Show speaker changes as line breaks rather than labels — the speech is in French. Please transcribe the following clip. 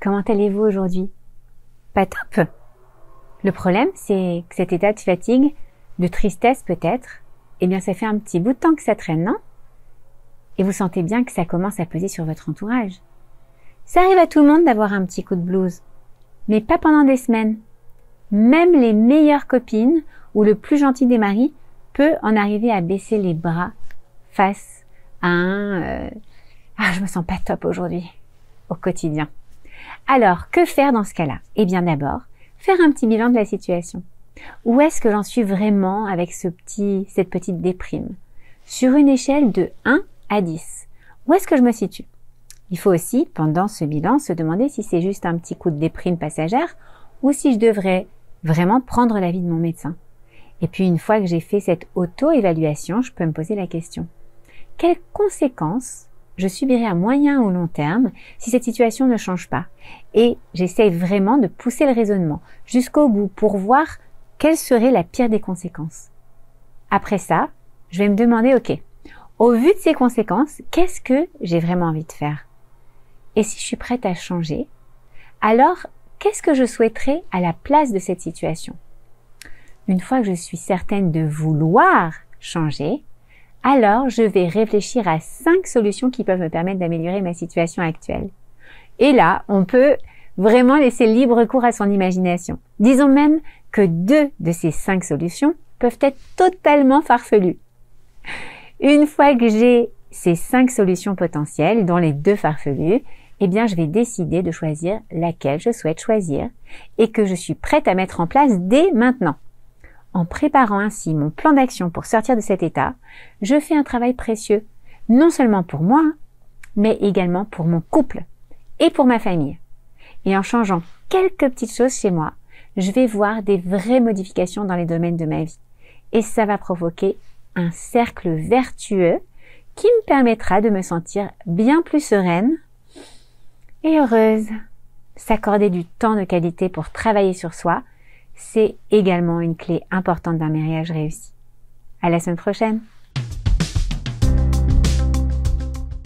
comment allez-vous aujourd'hui? Pas top. Le problème, c'est que cet état de fatigue, de tristesse peut-être, eh bien ça fait un petit bout de temps que ça traîne, non? Et vous sentez bien que ça commence à peser sur votre entourage. Ça arrive à tout le monde d'avoir un petit coup de blues, mais pas pendant des semaines. Même les meilleures copines ou le plus gentil des maris peut en arriver à baisser les bras face à un euh, ah je me sens pas top aujourd'hui au quotidien. Alors que faire dans ce cas-là? Eh bien d'abord faire un petit bilan de la situation. Où est-ce que j'en suis vraiment avec ce petit cette petite déprime? Sur une échelle de 1 à 10, où est-ce que je me situe? Il faut aussi, pendant ce bilan, se demander si c'est juste un petit coup de déprime passagère ou si je devrais vraiment prendre l'avis de mon médecin. Et puis une fois que j'ai fait cette auto-évaluation, je peux me poser la question. Quelles conséquences je subirai à moyen ou long terme si cette situation ne change pas. Et j'essaye vraiment de pousser le raisonnement jusqu'au bout pour voir quelle serait la pire des conséquences. Après ça, je vais me demander, ok, au vu de ces conséquences, qu'est-ce que j'ai vraiment envie de faire? Et si je suis prête à changer, alors qu'est-ce que je souhaiterais à la place de cette situation? Une fois que je suis certaine de vouloir changer, alors je vais réfléchir à cinq solutions qui peuvent me permettre d'améliorer ma situation actuelle. Et là, on peut vraiment laisser libre cours à son imagination. Disons même que deux de ces cinq solutions peuvent être totalement farfelues. Une fois que j'ai ces cinq solutions potentielles, dont les deux farfelues, eh bien, je vais décider de choisir laquelle je souhaite choisir et que je suis prête à mettre en place dès maintenant. En préparant ainsi mon plan d'action pour sortir de cet état, je fais un travail précieux, non seulement pour moi, mais également pour mon couple et pour ma famille. Et en changeant quelques petites choses chez moi, je vais voir des vraies modifications dans les domaines de ma vie. Et ça va provoquer un cercle vertueux qui me permettra de me sentir bien plus sereine, et heureuse. S'accorder du temps de qualité pour travailler sur soi, c'est également une clé importante d'un mariage réussi. À la semaine prochaine!